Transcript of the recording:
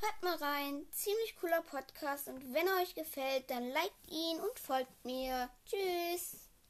Hört mal rein. Ziemlich cooler Podcast. Und wenn er euch gefällt, dann liked ihn und folgt mir. Tschüss.